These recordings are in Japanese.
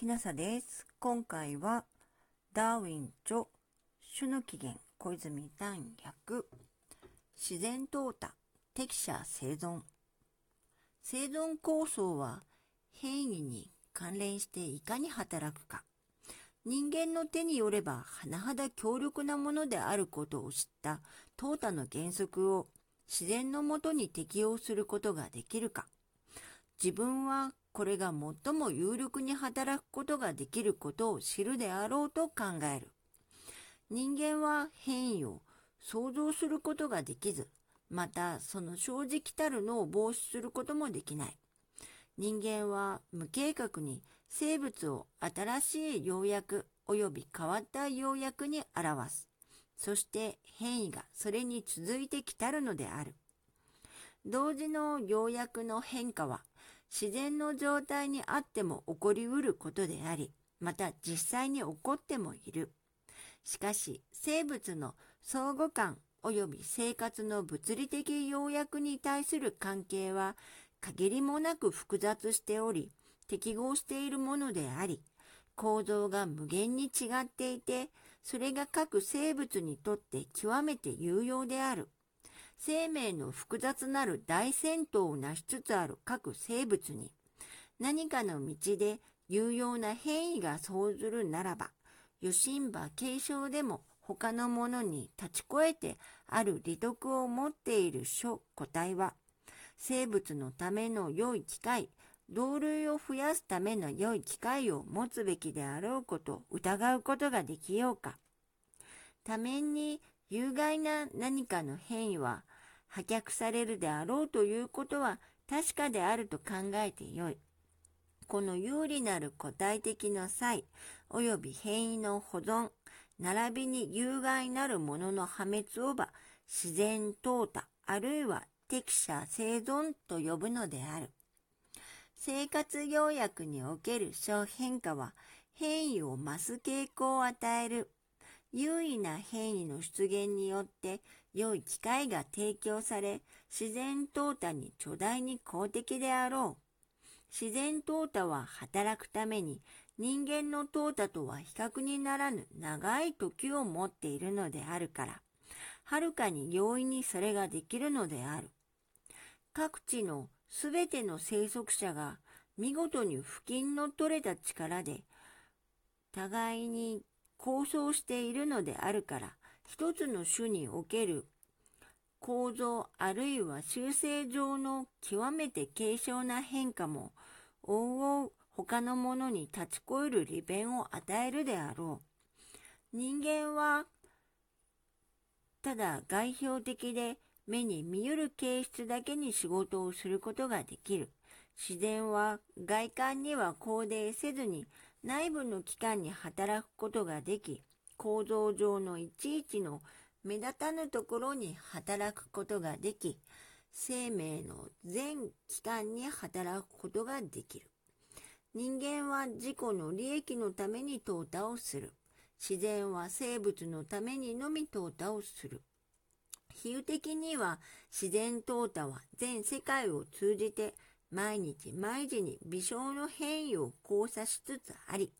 きなさです。今回は、ダーウィン著、種の起源、小泉丹役、自然淘汰、適者生存。生存構想は、変異に関連していかに働くか。人間の手によれば、甚だ強力なものであることを知った淘汰の原則を自然のもとに適用することができるか。自分はこれが最も有力に働くことができることを知るであろうと考える。人間は変異を想像することができず、またその正直たるのを防止することもできない。人間は無計画に生物を新しい要約及び変わった要約に表す。そして変異がそれに続いてきたるのである。同時の要約の変化は自然の状態にあっても起こりうることであり、また実際に起こってもいる。しかし、生物の相互感及び生活の物理的要約に対する関係は限りもなく複雑しており、適合しているものであり、構造が無限に違っていて、それが各生物にとって極めて有用である。生命の複雑なる大戦闘を成しつつある各生物に、何かの道で有用な変異が生ずるならば、余震馬継承でも他のものに立ち越えてある利得を持っている諸個体は、生物のための良い機会、同類を増やすための良い機会を持つべきであろうことを疑うことができようか。多面に有害な何かの変異は破却されるであろうということは確かであると考えてよい。この有利なる個体的の際、及び変異の保存、並びに有害なるものの破滅をば、自然淘汰、あるいは適者生存と呼ぶのである。生活要約における小変化は、変異を増す傾向を与える。優位な変異の出現によって良い機会が提供され、自然淘汰に巨大に公的であろう。自然淘汰は働くために人間の淘汰とは比較にならぬ長い時を持っているのであるから、はるかに容易にそれができるのである。各地のすべての生息者が見事に付近の取れた力で互いに構想しているのであるから、一つの種における構造あるいは修正上の極めて軽小な変化も、往々他のものに立ち越える利便を与えるであろう。人間は、ただ外表的で目に見える形質だけに仕事をすることができる。自然は外観には肯定せずに内部の器官に働くことができ、構造上のいちいちの目立たぬところに働くことができ、生命の全器官に働くことができる。人間は自己の利益のために淘汰をする。自然は生物のためにのみ淘汰をする。比喩的には自然淘汰は全世界を通じて毎日毎時に微小の変異を交差しつつあり、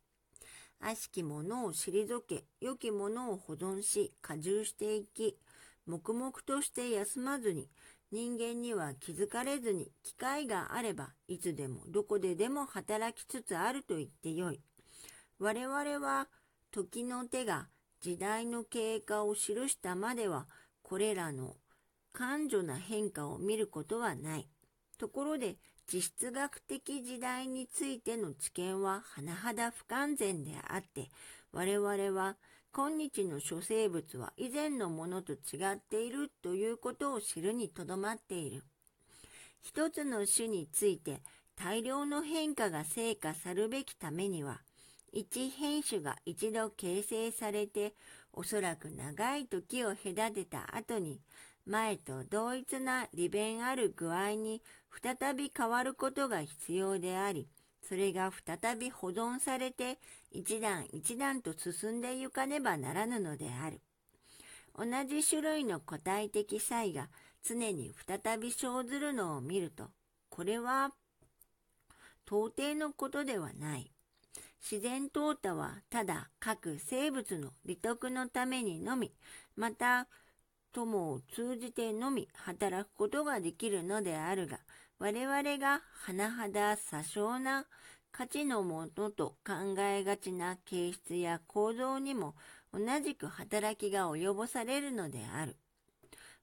悪しきものを退け、良きものを保存し、加重していき、黙々として休まずに、人間には気づかれずに、機会があれば、いつでもどこででも働きつつあると言ってよい。我々は、時の手が時代の経過を記したまでは、これらの感情な変化を見ることはない。ところで、地質学的時代についての知見は甚だ不完全であって、我々は今日の諸生物は以前のものと違っているということを知るにとどまっている。一つの種について大量の変化が成果さるべきためには、一変種が一度形成されて、おそらく長い時を隔てた後に、前と同一な利便ある具合に再び変わることが必要であり、それが再び保存されて一段一段と進んでゆかねばならぬのである。同じ種類の個体的差異が常に再び生ずるのを見ると、これは到底のことではない。自然淘汰はただ各生物の利得のためにのみ、また友を通じてのみ働くことができるのであるが、我々が甚だ詐称な価値のものと考えがちな形質や構造にも同じく働きが及ぼされるのである。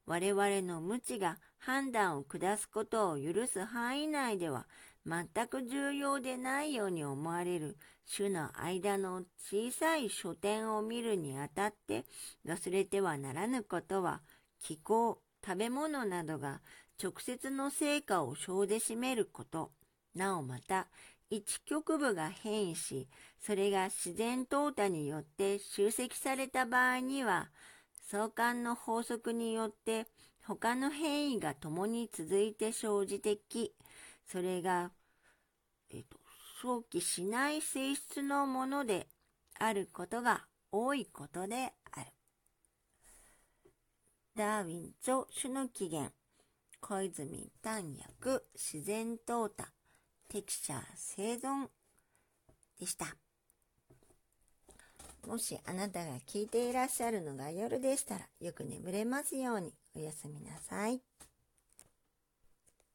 我々の無知が判断を下すことを許す範囲内では全く重要でないように思われる種の間の小さい書店を見るにあたって忘れてはならぬことは気候、食べ物などが直接の成果を生で占めること、なおまた一局部が変異し、それが自然淘汰によって集積された場合には、相関の法則によって他の変異が共に続いて生じてき、それが、えっ、と、想起しない性質のものであることが多いことである。ダーウィン著種の起源、小泉丹薬自然淘汰、適者生存でした。もしあなたが聞いていらっしゃるのが夜でしたらよく眠れますようにおやすみなさい。